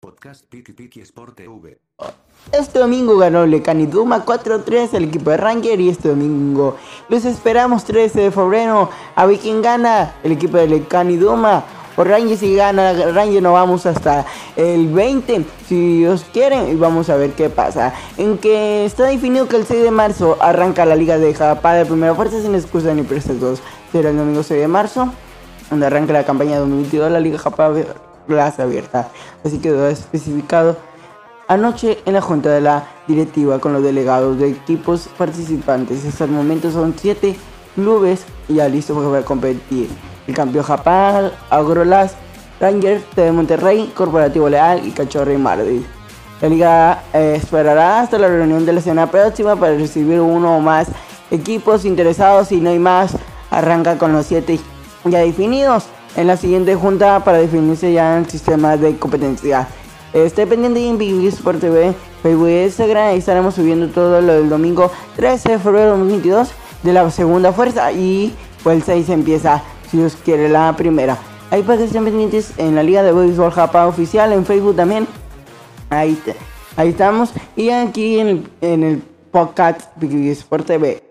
Podcast Piki Piki Sport TV. Este domingo ganó Lecani Duma 4-3 el equipo de Ranger y este domingo los esperamos 13 de febrero. A ver quién gana el equipo de Lecani Duma o Ranger si gana Ranger no vamos hasta el 20 si Dios quiere y vamos a ver qué pasa. En que está definido que el 6 de marzo arranca la liga de Japá de primera fuerza sin excusa ni prestas será el domingo 6 de marzo donde arranca la campaña 2022 de la liga Japá plaza abierta. Así quedó especificado anoche en la junta de la directiva con los delegados de equipos participantes. Hasta el momento son 7 clubes ya listos para competir. El campeón Japán, Agrolas, Rangers de Monterrey, Corporativo Leal y Cachorro y Mardi. La liga eh, esperará hasta la reunión de la semana próxima para recibir uno o más equipos interesados. y no hay más, arranca con los 7 ya definidos en la siguiente junta para definirse ya el sistema de competencia. Esté pendiente en Big Sport TV, Facebook y Instagram. estaremos subiendo todo lo del domingo 13 de febrero de 2022 de la segunda fuerza. Y pues el 6 empieza, si Dios quiere, la primera. Ahí para que estén en la Liga de Béisbol Japa oficial, en Facebook también. Ahí, ahí estamos. Y aquí en el, en el podcast Big Sport TV.